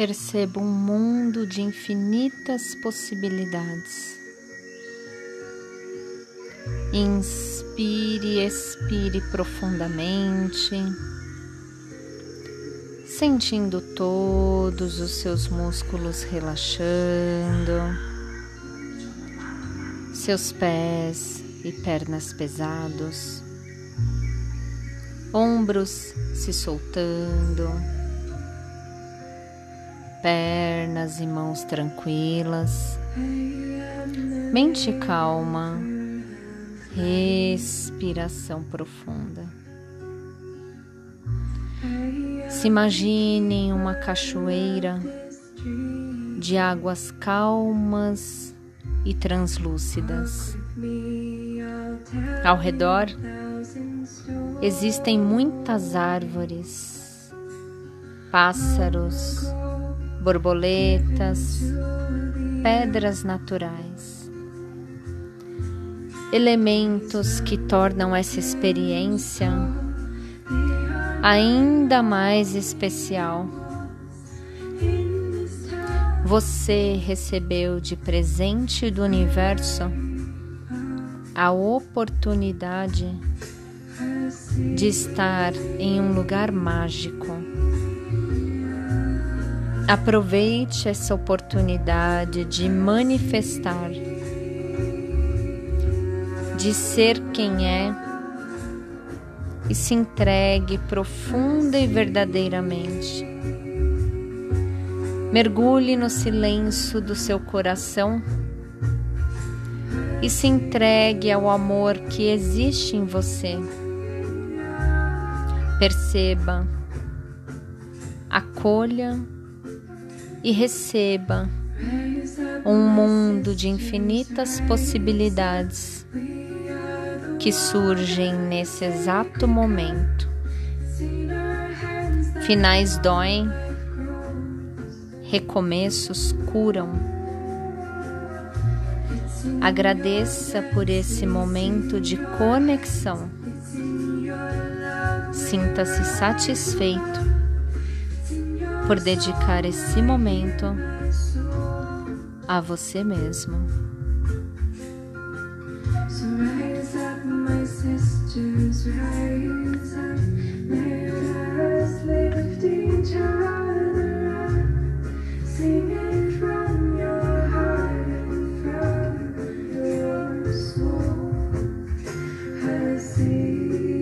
Perceba um mundo de infinitas possibilidades. Inspire expire profundamente, sentindo todos os seus músculos relaxando, seus pés e pernas pesados, ombros se soltando, pernas e mãos tranquilas, mente calma respiração profunda. Se imagine em uma cachoeira de águas calmas e translúcidas. Ao redor existem muitas árvores, pássaros, borboletas, pedras naturais elementos que tornam essa experiência ainda mais especial. Você recebeu de presente do universo a oportunidade de estar em um lugar mágico. Aproveite essa oportunidade de manifestar de ser quem é e se entregue profunda e verdadeiramente. Mergulhe no silêncio do seu coração e se entregue ao amor que existe em você. Perceba, acolha e receba um mundo de infinitas possibilidades que surgem nesse exato momento. Finais doem, recomeços curam. Agradeça por esse momento de conexão. Sinta-se satisfeito por dedicar esse momento a você mesmo. sisters right